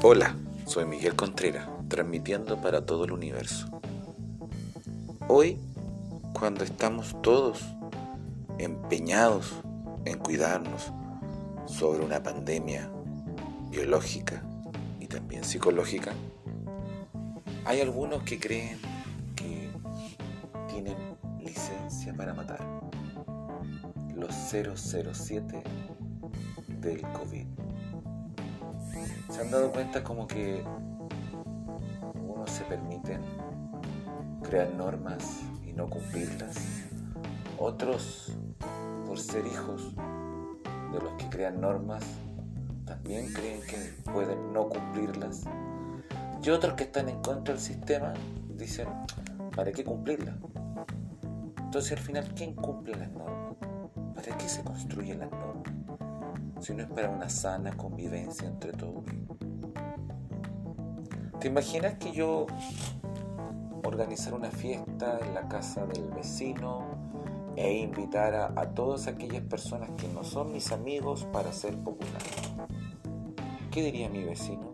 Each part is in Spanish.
Hola, soy Miguel Contreras, transmitiendo para todo el universo. Hoy, cuando estamos todos empeñados en cuidarnos sobre una pandemia biológica y también psicológica, hay algunos que creen que tienen licencia para matar. Los 007 del COVID. ¿Se han dado cuenta como que unos se permiten crear normas y no cumplirlas? Otros, por ser hijos de los que crean normas, también creen que pueden no cumplirlas. Y otros que están en contra del sistema dicen, ¿para qué cumplirlas? Entonces al final, ¿quién cumple las normas? ¿Para qué se construyen las normas? Si no es para una sana convivencia entre todos. ¿Te imaginas que yo organizar una fiesta en la casa del vecino e invitar a, todas aquellas personas que no son mis amigos para ser popular? ¿Qué diría mi vecino?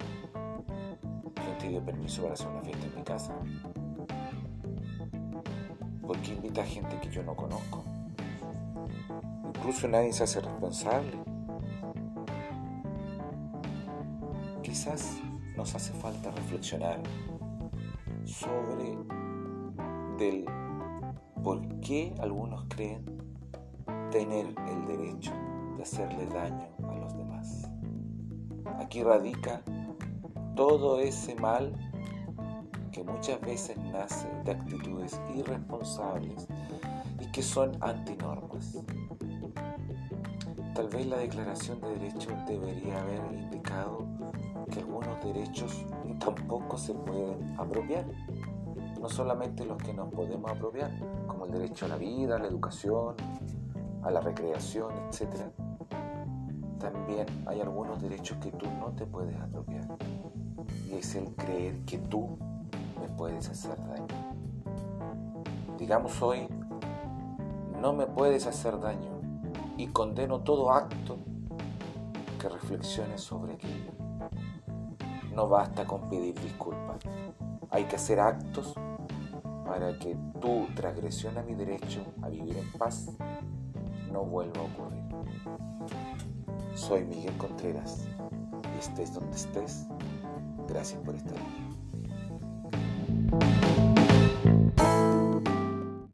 ¿Quién te dio permiso para hacer una fiesta en mi casa? ¿Por qué invita a gente que yo no conozco? Incluso nadie se hace responsable. Quizás nos hace falta reflexionar sobre del por qué algunos creen tener el derecho de hacerle daño a los demás. Aquí radica todo ese mal que muchas veces nace de actitudes irresponsables y que son antinormas. Tal vez la Declaración de Derechos debería haber indicado algunos derechos tampoco se pueden apropiar. No solamente los que nos podemos apropiar, como el derecho a la vida, a la educación, a la recreación, etc. También hay algunos derechos que tú no te puedes apropiar. Y es el creer que tú me puedes hacer daño. Digamos hoy, no me puedes hacer daño y condeno todo acto que reflexione sobre aquello. No basta con pedir disculpas, hay que hacer actos para que tu transgresión a mi derecho a vivir en paz no vuelva a ocurrir. Soy Miguel Contreras estés donde estés, gracias por estar aquí.